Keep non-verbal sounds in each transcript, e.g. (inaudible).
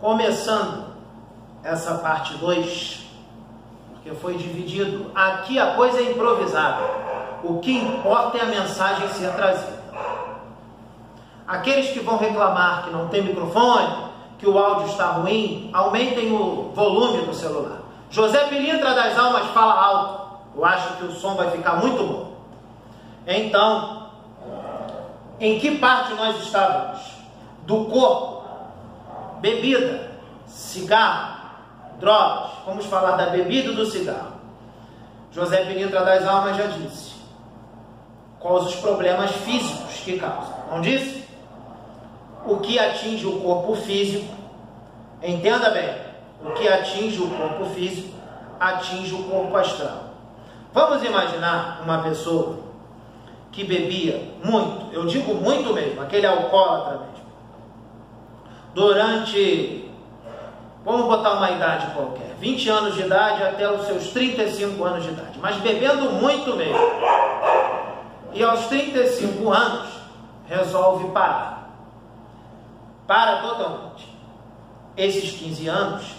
Começando essa parte 2, porque foi dividido. Aqui a coisa é improvisada. O que importa é a mensagem ser trazida. Aqueles que vão reclamar que não tem microfone, que o áudio está ruim, aumentem o volume do celular. José Pilintra das Almas fala alto. Eu acho que o som vai ficar muito bom. Então, em que parte nós estávamos? Do corpo, bebida, cigarro, drogas. Vamos falar da bebida e do cigarro. José Pilintra das Almas já disse quais os problemas físicos que causam. Não disse? O que atinge o corpo físico, entenda bem, o que atinge o corpo físico atinge o corpo astral. Vamos imaginar uma pessoa que bebia muito, eu digo muito mesmo, aquele alcoólatra mesmo, durante, vamos botar uma idade qualquer, 20 anos de idade até os seus 35 anos de idade, mas bebendo muito mesmo. E aos 35 anos resolve parar. Para totalmente. Esses 15 anos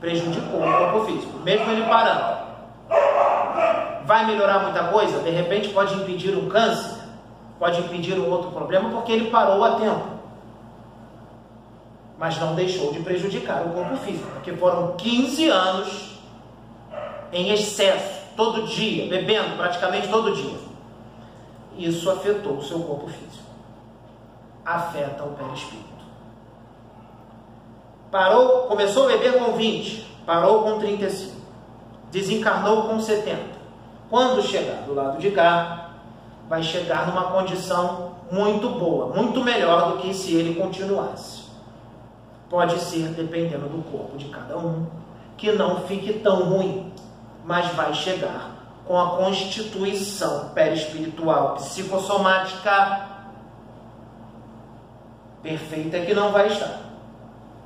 prejudicou o corpo físico, mesmo ele parando. Vai melhorar muita coisa? De repente pode impedir um câncer, pode impedir um outro problema, porque ele parou a tempo. Mas não deixou de prejudicar o corpo físico, porque foram 15 anos em excesso, todo dia, bebendo praticamente todo dia. Isso afetou o seu corpo físico. Afeta o perispírito. Parou, começou a beber com 20, parou com 35, desencarnou com 70. Quando chegar do lado de cá, vai chegar numa condição muito boa, muito melhor do que se ele continuasse. Pode ser, dependendo do corpo de cada um, que não fique tão ruim, mas vai chegar com a constituição perispiritual psicossomática perfeita que não vai estar.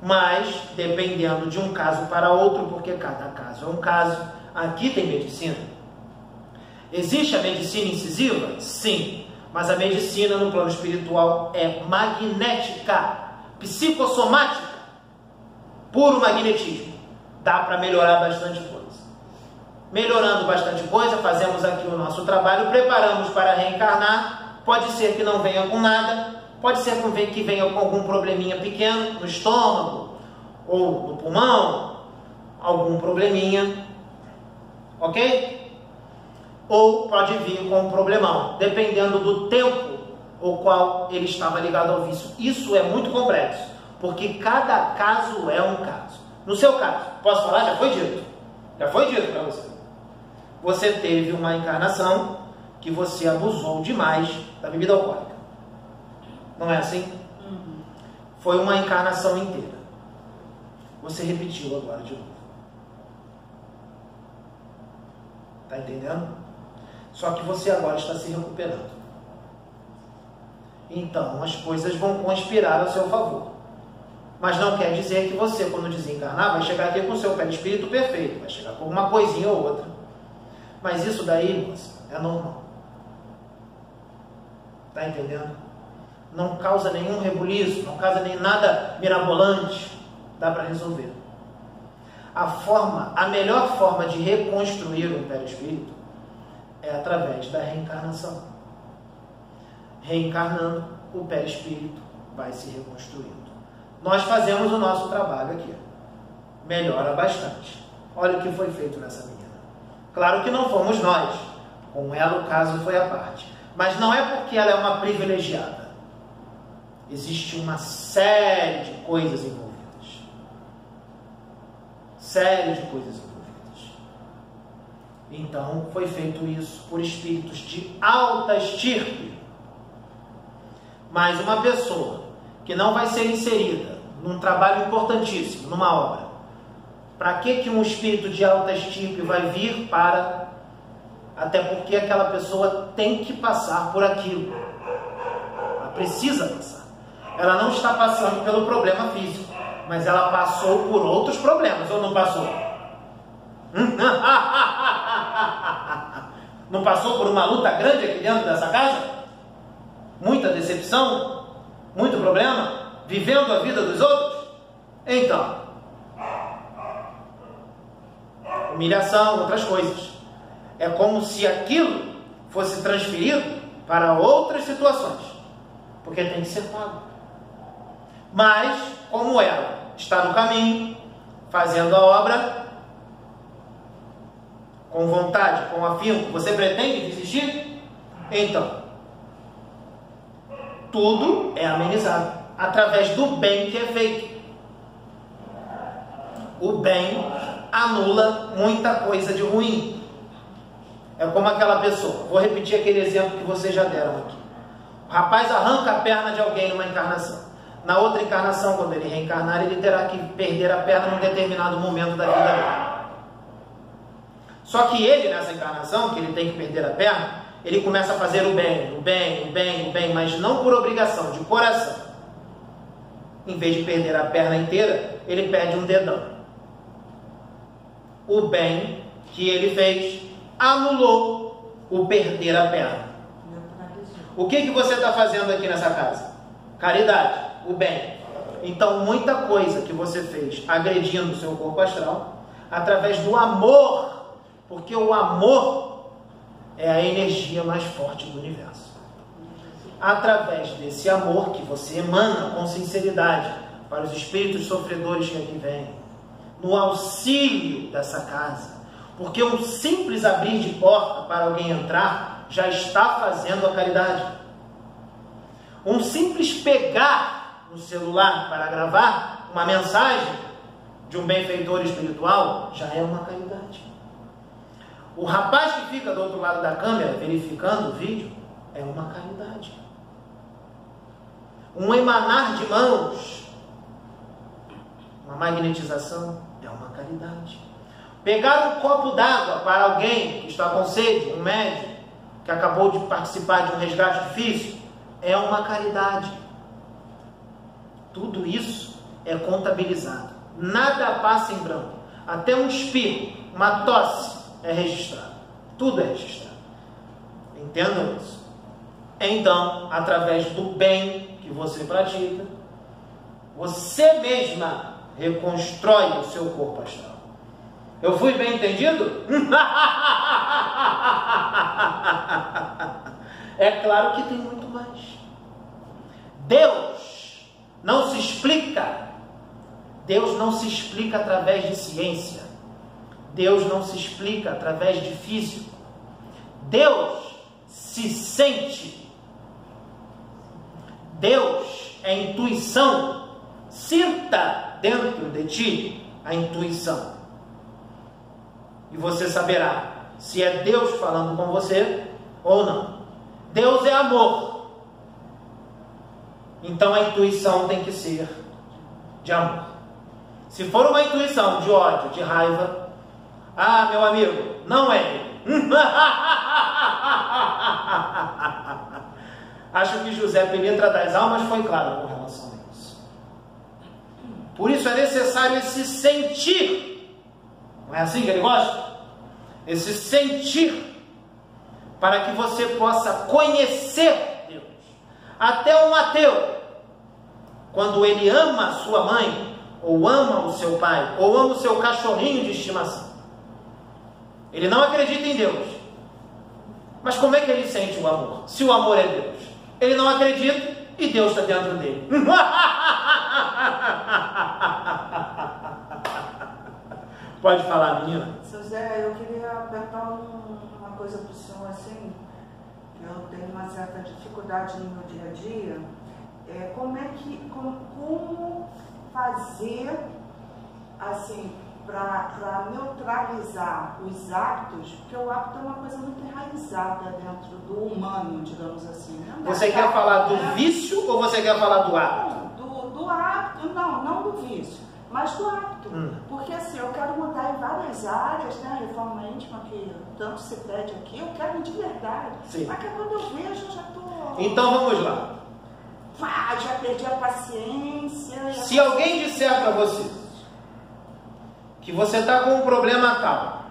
Mas, dependendo de um caso para outro, porque cada caso é um caso, aqui tem medicina. Existe a medicina incisiva? Sim. Mas a medicina no plano espiritual é magnética, psicossomática, puro magnetismo. Dá para melhorar bastante coisa. Melhorando bastante coisa, fazemos aqui o nosso trabalho, preparamos para reencarnar. Pode ser que não venha com nada, pode ser que venha com algum probleminha pequeno no estômago ou no pulmão, algum probleminha, ok? ou pode vir com um problemão, dependendo do tempo o qual ele estava ligado ao vício. Isso é muito complexo, porque cada caso é um caso. No seu caso, posso falar? Já foi dito. Já foi dito para você. Você teve uma encarnação que você abusou demais da bebida alcoólica. Não é assim? Uhum. Foi uma encarnação inteira. Você repetiu agora de novo. Tá entendendo? Só que você agora está se recuperando. Então as coisas vão conspirar a seu favor. Mas não quer dizer que você, quando desencarnar, vai chegar aqui com seu pé espírito perfeito, vai chegar com uma coisinha ou outra. Mas isso daí, moça, é normal. Está entendendo? Não causa nenhum rebuliço, não causa nem nada mirabolante. Dá para resolver. A forma, a melhor forma de reconstruir o Império Espírito é através da reencarnação. Reencarnando, o perispírito vai se reconstruindo. Nós fazemos o nosso trabalho aqui. Melhora bastante. Olha o que foi feito nessa menina. Claro que não fomos nós. Com ela o caso foi a parte. Mas não é porque ela é uma privilegiada. Existe uma série de coisas envolvidas. Série de coisas envolvidas. Então foi feito isso por espíritos de alta estirpe. Mas uma pessoa que não vai ser inserida num trabalho importantíssimo, numa obra, para que, que um espírito de alta estirpe vai vir para. Até porque aquela pessoa tem que passar por aquilo. Ela precisa passar. Ela não está passando pelo problema físico, mas ela passou por outros problemas, ou não passou? (laughs) Não passou por uma luta grande aqui dentro dessa casa? Muita decepção? Muito problema? Vivendo a vida dos outros? Então, humilhação, outras coisas. É como se aquilo fosse transferido para outras situações, porque tem que ser pago. Mas, como ela está no caminho, fazendo a obra com vontade, com afinco, você pretende desistir? Então, tudo é amenizado através do bem que é feito. O bem anula muita coisa de ruim. É como aquela pessoa. Vou repetir aquele exemplo que vocês já deram aqui. O rapaz arranca a perna de alguém numa encarnação. Na outra encarnação, quando ele reencarnar, ele terá que perder a perna num determinado momento da vida dele. Só que ele, nessa encarnação, que ele tem que perder a perna, ele começa a fazer o bem, o bem, o bem, o bem, mas não por obrigação, de coração. Em vez de perder a perna inteira, ele perde um dedão. O bem que ele fez anulou o perder a perna. O que, que você está fazendo aqui nessa casa? Caridade o bem. Então, muita coisa que você fez agredindo o seu corpo astral, através do amor, porque o amor é a energia mais forte do universo. Através desse amor que você emana com sinceridade para os espíritos sofredores que aqui vêm, no auxílio dessa casa, porque um simples abrir de porta para alguém entrar já está fazendo a caridade. Um simples pegar no celular para gravar uma mensagem de um benfeitor espiritual, já é uma caridade. O rapaz que fica do outro lado da câmera verificando o vídeo é uma caridade. Um emanar de mãos, uma magnetização é uma caridade. Pegar um copo d'água para alguém que está com sede, um médico que acabou de participar de um resgate difícil, é uma caridade. Tudo isso é contabilizado. Nada passa em branco. Até um espirro, uma tosse é registrado. Tudo é registrado. Entendam isso. Então, através do bem que você pratica, você mesma reconstrói o seu corpo astral. Eu fui bem entendido? (laughs) é claro que tem muito mais. Deus não se explica. Deus não se explica através de ciência. Deus não se explica através de físico. Deus se sente. Deus é intuição. Sinta dentro de ti a intuição. E você saberá se é Deus falando com você ou não. Deus é amor. Então a intuição tem que ser de amor. Se for uma intuição de ódio, de raiva, ah, meu amigo, não é (laughs) Acho que José Penetra das Almas foi claro com relação a isso. Por isso é necessário esse sentir. Não é assim que ele gosta? Esse sentir para que você possa conhecer até um ateu, quando ele ama a sua mãe, ou ama o seu pai, ou ama o seu cachorrinho de estimação, ele não acredita em Deus. Mas como é que ele sente o amor? Se o amor é Deus, ele não acredita e Deus está dentro dele. (laughs) Pode falar, menina. Seu Zé, eu queria perguntar uma coisa para o senhor assim eu tenho uma certa dificuldade no meu dia a dia, é, como é que, como, como fazer, assim, para neutralizar os hábitos, porque o hábito é uma coisa muito enraizada dentro do humano, digamos assim. Né? Você quer falar do vício ou você quer falar do hábito? Do, do hábito, não, não do vício mas do hábito. Hum. Porque assim, eu quero mudar em várias áreas, né? A reforma íntima que tanto se pede aqui, eu quero de verdade. Sim. Mas que quando eu vejo, eu já estou. Então vamos lá. Ah, já perdi a paciência. Se alguém disser para você que você está com um problema tal,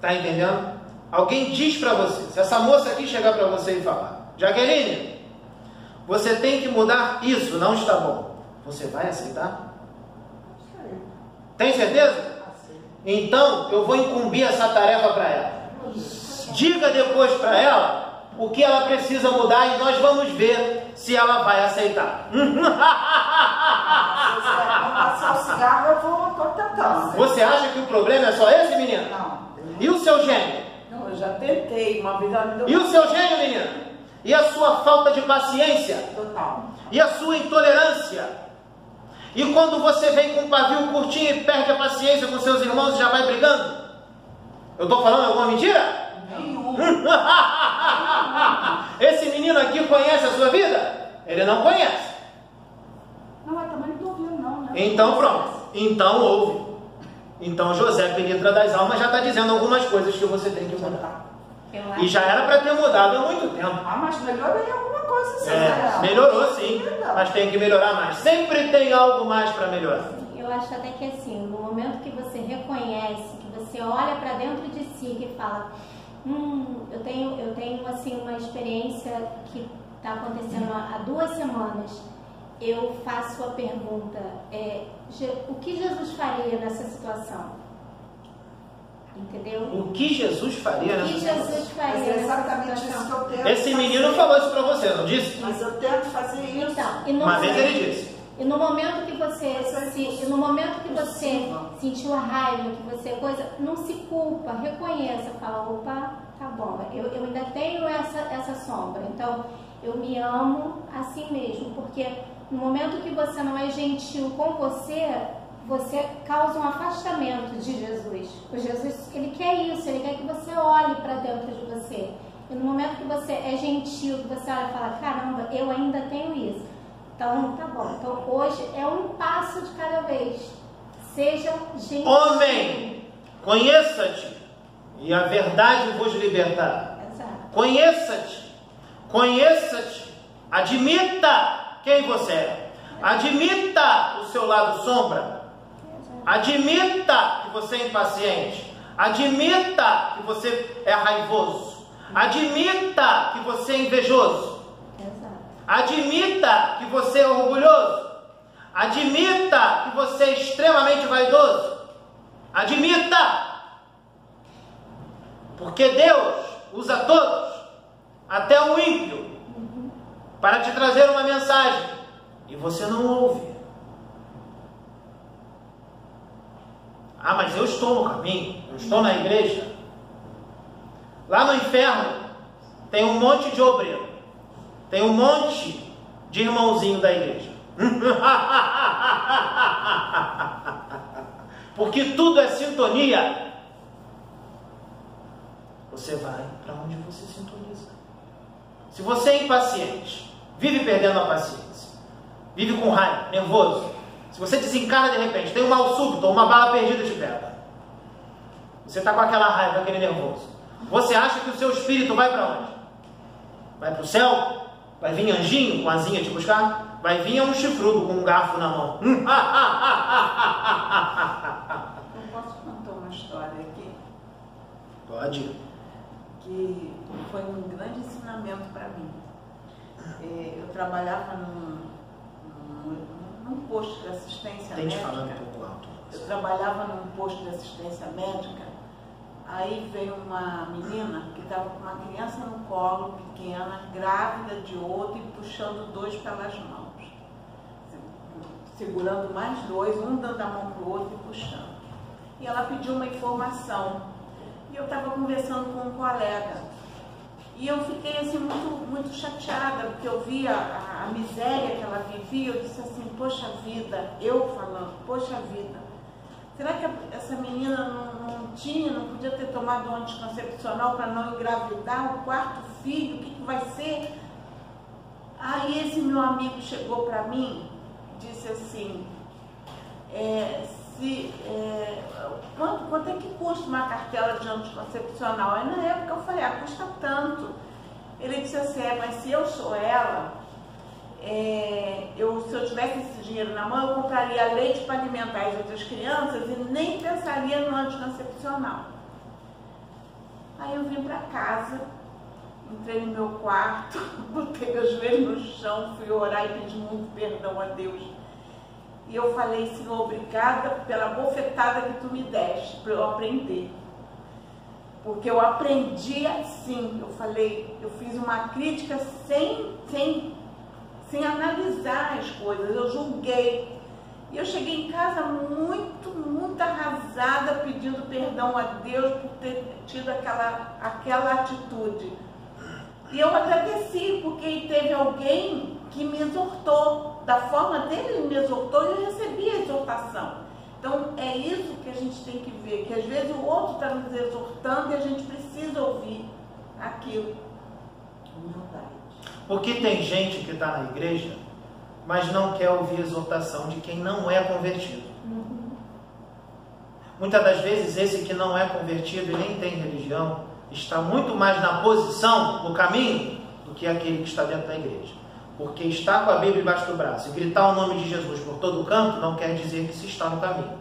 tá entendendo? Alguém diz para você, se essa moça aqui chegar para você e falar, Jaqueline, você tem que mudar isso, não está bom. Você vai aceitar? Tem certeza? Então eu vou incumbir essa tarefa para ela. Diga depois para ela o que ela precisa mudar e nós vamos ver se ela vai aceitar. (laughs) Você acha que o problema é só esse, menino? Não. E o seu gênio? Não, eu já tentei, uma vez ela me deu. E o seu gênio, menina? E a sua falta de paciência? Total. E a sua intolerância? E quando você vem com um pavio curtinho e perde a paciência com seus irmãos e já vai brigando? Eu estou falando alguma mentira? Nenhum. (laughs) Esse menino aqui conhece a sua vida? Ele não conhece. Não, mas também não estou ouvindo, não. Né? Então pronto. Então ouve. Então José Penetra das Almas já está dizendo algumas coisas que você tem que mudar. E já era para ter mudado há muito tempo. Ah, mas melhorou em alguma coisa, sim. É, melhorou sim, mas tem que melhorar mais. Sempre tem algo mais para melhorar. Eu acho até que assim, no momento que você reconhece, que você olha para dentro de si, que fala, hum, eu tenho, eu tenho assim uma experiência que está acontecendo há duas semanas. Eu faço a pergunta, é, o que Jesus faria nessa situação? Entendeu? O que Jesus faria O que Jesus faria Mas é nessa exatamente isso situação? que eu tento. Esse menino falou isso para você, não disse? Mas eu tento fazer isso. Então, e Uma vez ele disse. E no momento que você é se, no momento que você sentiu a raiva, que você coisa, não se culpa, reconheça, fala, opa, tá bom, eu, eu ainda tenho essa, essa sombra, então eu me amo assim mesmo, porque no momento que você não é gentil com você, você causa um afastamento de Jesus. O Jesus, ele quer isso, ele quer que você olhe para dentro de você. E no momento que você é gentil, que você olha e fala, caramba, eu ainda tenho. Então, tá bom. Então, hoje é um passo de cada vez. Seja gentil. Homem, conheça-te, e a verdade vos libertará. Conheça-te, conheça-te, admita quem você é, admita o seu lado sombra, admita que você é impaciente, admita que você é raivoso, admita que você é invejoso. Admita que você é orgulhoso, admita que você é extremamente vaidoso, admita, porque Deus usa todos, até o ímpio, para te trazer uma mensagem e você não ouve. Ah, mas eu estou no caminho, eu estou na igreja. Lá no inferno tem um monte de obreiro, tem um monte de irmãozinho da igreja. (laughs) Porque tudo é sintonia. Você vai para onde você sintoniza. Se você é impaciente, vive perdendo a paciência, vive com raiva, nervoso, se você desencarna de repente, tem um mal súbito uma bala perdida te pega, você está com aquela raiva, aquele nervoso, você acha que o seu espírito vai para onde? Vai para o céu? Vai vir anjinho com asinha te buscar? Vai vir um chifrudo com um garfo na mão. Eu posso (laughs) contar uma história aqui Pode. que foi um grande ensinamento para mim. É, Eu trabalhava num, num, num posto de assistência Tente médica. falar um pouco alto. Eu trabalhava num posto de assistência médica, aí veio uma menina que estava com uma criança no colo, pequena, grávida de outra e puxando dois pelas mãos. Segurando mais dois, um dando a mão para o outro e puxando. E ela pediu uma informação. E eu estava conversando com um colega. E eu fiquei assim muito, muito chateada, porque eu via a, a miséria que ela vivia, eu disse assim, poxa vida, eu falando, poxa vida, será que essa menina não, não tinha, não podia ter tomado um anticoncepcional para não engravidar o quarto filho? O que, que vai ser? Aí esse meu amigo chegou para mim disse assim, é, se, é, quanto, quanto é que custa uma cartela de anticoncepcional? Aí na época eu falei, ah, custa tanto. Ele disse assim, é, mas se eu sou ela, é, eu, se eu tivesse esse dinheiro na mão, eu compraria leite para alimentar as outras crianças e nem pensaria no anticoncepcional. Aí eu vim para casa, entrei no meu quarto, (laughs) botei meus joelhos no chão, fui orar e pedi muito perdão a Deus. E eu falei, Senhor, obrigada pela bofetada que tu me deste para eu aprender. Porque eu aprendi assim, eu falei, eu fiz uma crítica sem, sem, sem analisar as coisas, eu julguei. E eu cheguei em casa muito, muito arrasada, pedindo perdão a Deus por ter tido aquela, aquela atitude. E eu agradeci, porque teve alguém que me exortou. Da forma dele, ele me exortou e eu recebi a exortação. Então, é isso que a gente tem que ver, que às vezes o outro está nos exortando e a gente precisa ouvir aquilo. Porque tem gente que está na igreja, mas não quer ouvir a exortação de quem não é convertido. Uhum. Muitas das vezes, esse que não é convertido e nem tem religião, está muito mais na posição, no caminho, do que aquele que está dentro da igreja. Porque estar com a Bíblia embaixo do braço e gritar o nome de Jesus por todo canto não quer dizer que se está no caminho.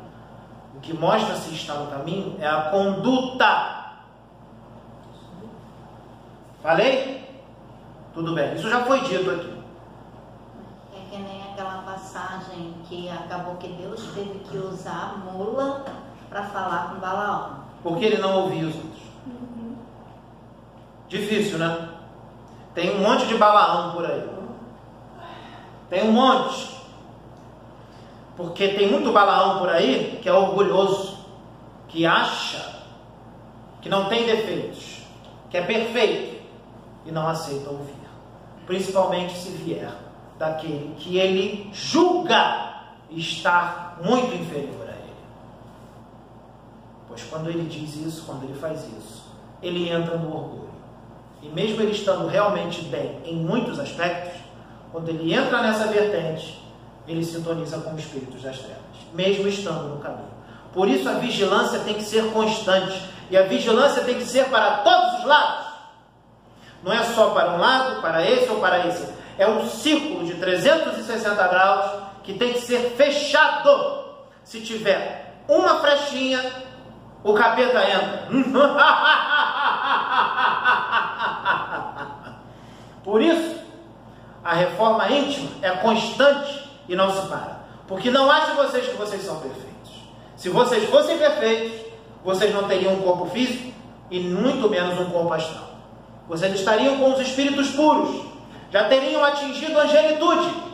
O que mostra se está no caminho é a conduta. Falei? Tudo bem. Isso já foi dito aqui. É que nem aquela passagem que acabou que Deus teve que usar a mula para falar com Balaão. Porque ele não ouvia os outros. Difícil, né? Tem um monte de Balaão por aí. Tem um monte. Porque tem muito Balaão por aí que é orgulhoso, que acha que não tem defeitos, que é perfeito e não aceita ouvir. Principalmente se vier daquele que ele julga estar muito inferior a ele. Pois quando ele diz isso, quando ele faz isso, ele entra no orgulho. E mesmo ele estando realmente bem em muitos aspectos, quando ele entra nessa vertente, ele sintoniza com os espíritos das trevas, mesmo estando no caminho. Por isso a vigilância tem que ser constante. E a vigilância tem que ser para todos os lados. Não é só para um lado, para esse ou para esse. É um círculo de 360 graus que tem que ser fechado. Se tiver uma frechinha, o capeta (laughs) entra. Por isso, a reforma íntima é constante e não se para. Porque não achem vocês que vocês são perfeitos. Se vocês fossem perfeitos, vocês não teriam um corpo físico e muito menos um corpo astral. Vocês estariam com os espíritos puros, já teriam atingido a angelitude.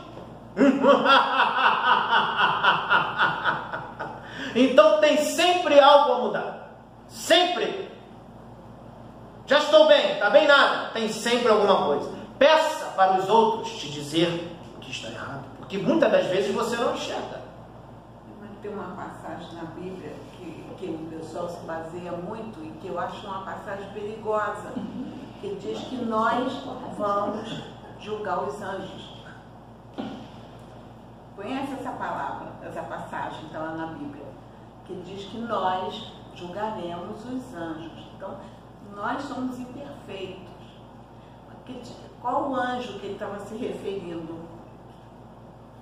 (laughs) então tem sempre algo a mudar. Sempre. Já estou bem, está bem nada. Tem sempre alguma coisa. Peça para os outros te dizer o que está errado, porque muitas das vezes você não enxerga. Tem uma passagem na Bíblia que, que o pessoal se baseia muito e que eu acho uma passagem perigosa, que diz que nós vamos julgar os anjos. Conhece essa palavra, essa passagem está lá na Bíblia? Que diz que nós julgaremos os anjos. Então, nós somos imperfeitos. Qual o anjo que ele estava se referindo?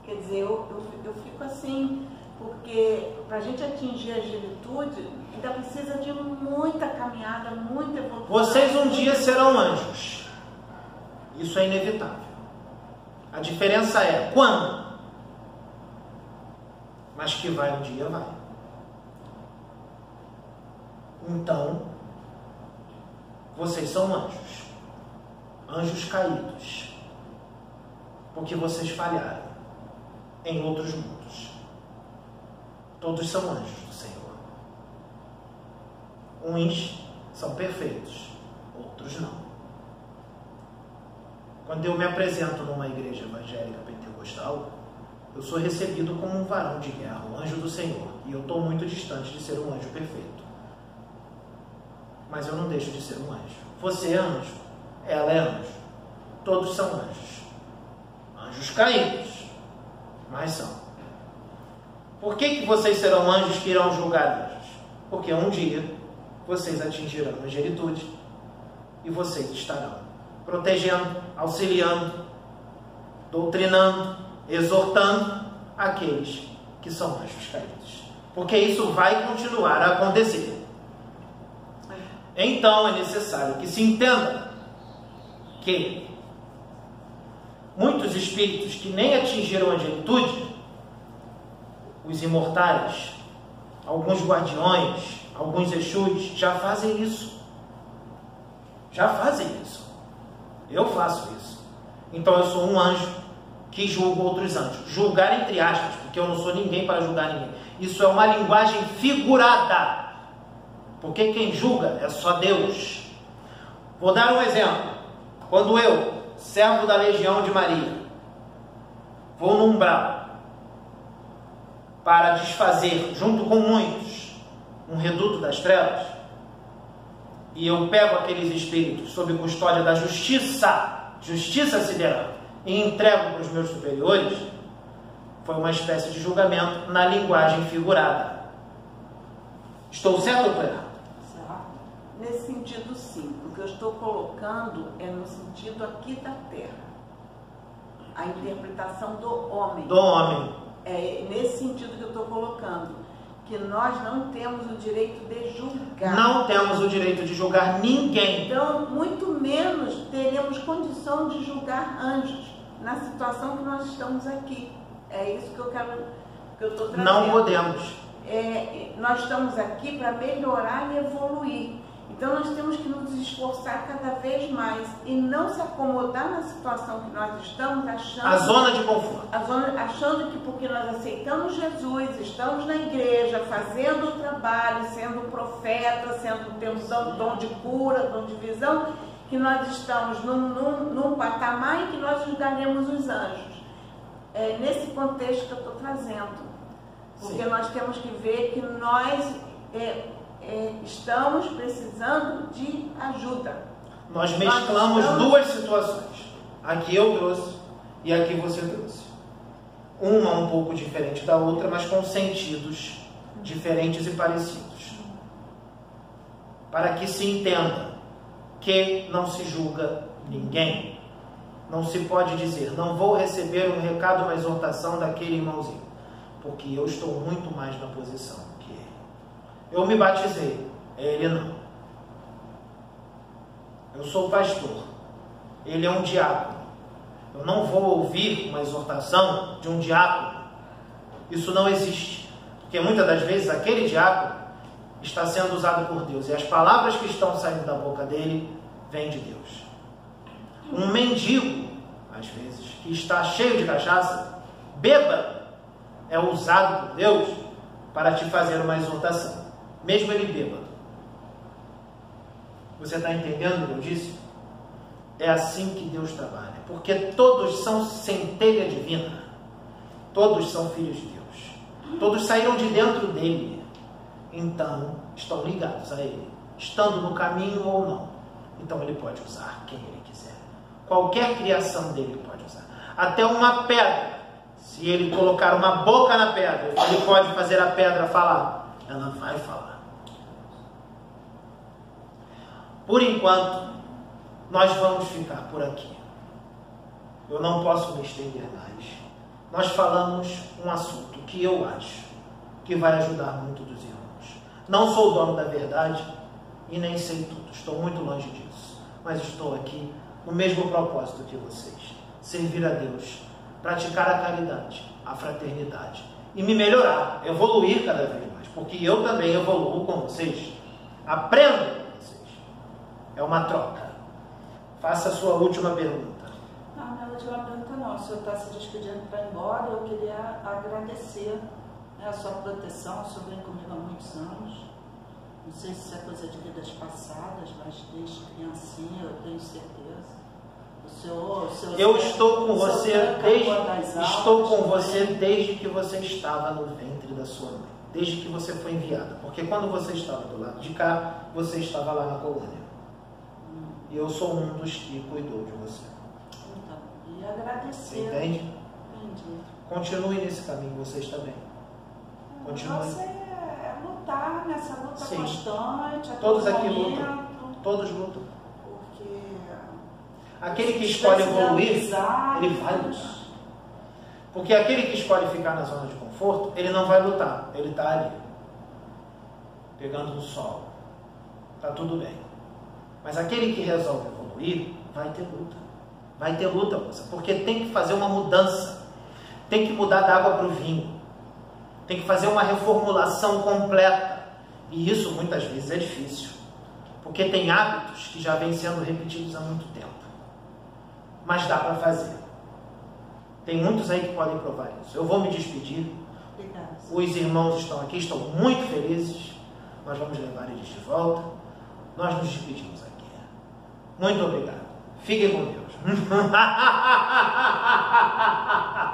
Quer dizer, eu, eu, eu fico assim, porque para a gente atingir a agilitude, ainda precisa de muita caminhada, muita evolução. Vocês um dia serão anjos. Isso é inevitável. A diferença é quando. Mas que vai um dia, vai. Então, vocês são anjos. Anjos caídos. Porque vocês falharam em outros mundos. Todos são anjos do Senhor. Uns são perfeitos, outros não. Quando eu me apresento numa igreja evangélica pentecostal, eu sou recebido como um varão de guerra, um anjo do Senhor. E eu estou muito distante de ser um anjo perfeito mas eu não deixo de ser um anjo. Você é anjo, ela é anjo. Todos são anjos. Anjos caídos, mas são. Por que, que vocês serão anjos que irão julgar anjos? Porque um dia vocês atingirão a angelitude e vocês estarão protegendo, auxiliando, doutrinando, exortando aqueles que são anjos caídos. Porque isso vai continuar a acontecer. Então é necessário que se entenda que muitos espíritos que nem atingiram a angelitude os imortais, alguns guardiões, alguns Exus já fazem isso. Já fazem isso. Eu faço isso. Então eu sou um anjo que julga outros anjos. Julgar entre aspas, porque eu não sou ninguém para julgar ninguém. Isso é uma linguagem figurada. Porque quem julga é só Deus. Vou dar um exemplo. Quando eu, servo da legião de Maria, vou no umbral para desfazer, junto com muitos, um reduto das trevas, e eu pego aqueles espíritos sob custódia da justiça, justiça sideral, e entrego para os meus superiores, foi uma espécie de julgamento na linguagem figurada. Estou certo ou estou errado? Nesse sentido, sim. O que eu estou colocando é no sentido aqui da Terra. A interpretação do homem. Do homem. É nesse sentido que eu estou colocando. Que nós não temos o direito de julgar. Não temos o direito de julgar ninguém. Então, muito menos teremos condição de julgar anjos na situação que nós estamos aqui. É isso que eu quero, que eu estou trazendo. Não podemos. É, nós estamos aqui para melhorar e evoluir. Então nós temos que nos esforçar cada vez mais e não se acomodar na situação que nós estamos achando. A zona de conforto. Zona, achando que porque nós aceitamos Jesus, estamos na igreja, fazendo o trabalho, sendo profeta, sendo temos dom de cura, dom de visão, que nós estamos num, num, num patamar em que nós julgaremos os anjos. É nesse contexto que eu estou trazendo. Porque Sim. nós temos que ver que nós é, é, estamos precisando de ajuda. Nós mesclamos Nós estamos... duas situações. Aqui eu trouxe e aqui você trouxe. Uma um pouco diferente da outra, mas com sentidos diferentes e parecidos. Para que se entenda que não se julga ninguém. Não se pode dizer, não vou receber um recado, uma exortação daquele irmãozinho, porque eu estou muito mais na posição eu me batizei, ele não. Eu sou pastor, ele é um diácono. Eu não vou ouvir uma exortação de um diácono. Isso não existe. Porque muitas das vezes aquele diácono está sendo usado por Deus e as palavras que estão saindo da boca dele vêm de Deus. Um mendigo, às vezes, que está cheio de cachaça, bêbado, é usado por Deus para te fazer uma exortação mesmo ele bêbado. Você está entendendo o que eu disse? É assim que Deus trabalha, porque todos são centelha divina, todos são filhos de Deus, todos saíram de dentro dele, então estão ligados a ele, estando no caminho ou não. Então ele pode usar quem ele quiser, qualquer criação dele pode usar, até uma pedra. Se ele colocar uma boca na pedra, ele pode fazer a pedra falar. Ela vai falar. Por enquanto, nós vamos ficar por aqui. Eu não posso me estender mais. Nós falamos um assunto que eu acho que vai ajudar muito dos irmãos. Não sou dono da verdade e nem sei tudo. Estou muito longe disso. Mas estou aqui no mesmo propósito que vocês: servir a Deus, praticar a caridade, a fraternidade e me melhorar, evoluir cada vez mais, porque eu também evoluo com vocês. Aprendo é uma troca. Faça a sua última pergunta. Não, minha última pergunta não. O senhor está se despedindo para ir embora. Eu queria agradecer né, a sua proteção. O senhor vem comigo há muitos anos. Não sei se é coisa de vidas passadas, mas desde criancinha eu tenho certeza. O senhor, o senhor eu estou com você desde estou com você desde que você estava no ventre da sua mãe, desde que você foi enviada, porque quando você estava do lado de cá, você estava lá na colônia. E eu sou um dos que cuidou de você. Então, e agradecer. Entende? Entendi. Continue nesse caminho, vocês também. Continue. Você é lutar nessa luta Sim. constante. Todos aqui lutam. Todos lutam. Porque. Aquele que escolhe evoluir, ele vai lutar. Porque aquele que escolhe ficar na zona de conforto, ele não vai lutar. Ele está ali. Pegando o sol. Está tudo bem. Mas aquele que resolve evoluir, vai ter luta. Vai ter luta, moça, porque tem que fazer uma mudança. Tem que mudar da água para o vinho. Tem que fazer uma reformulação completa. E isso muitas vezes é difícil. Porque tem hábitos que já vêm sendo repetidos há muito tempo. Mas dá para fazer. Tem muitos aí que podem provar isso. Eu vou me despedir. Os irmãos estão aqui, estão muito felizes. Nós vamos levar eles de volta. Nós nos despedimos aqui. Muito obrigado. Fiquem com Deus. (laughs)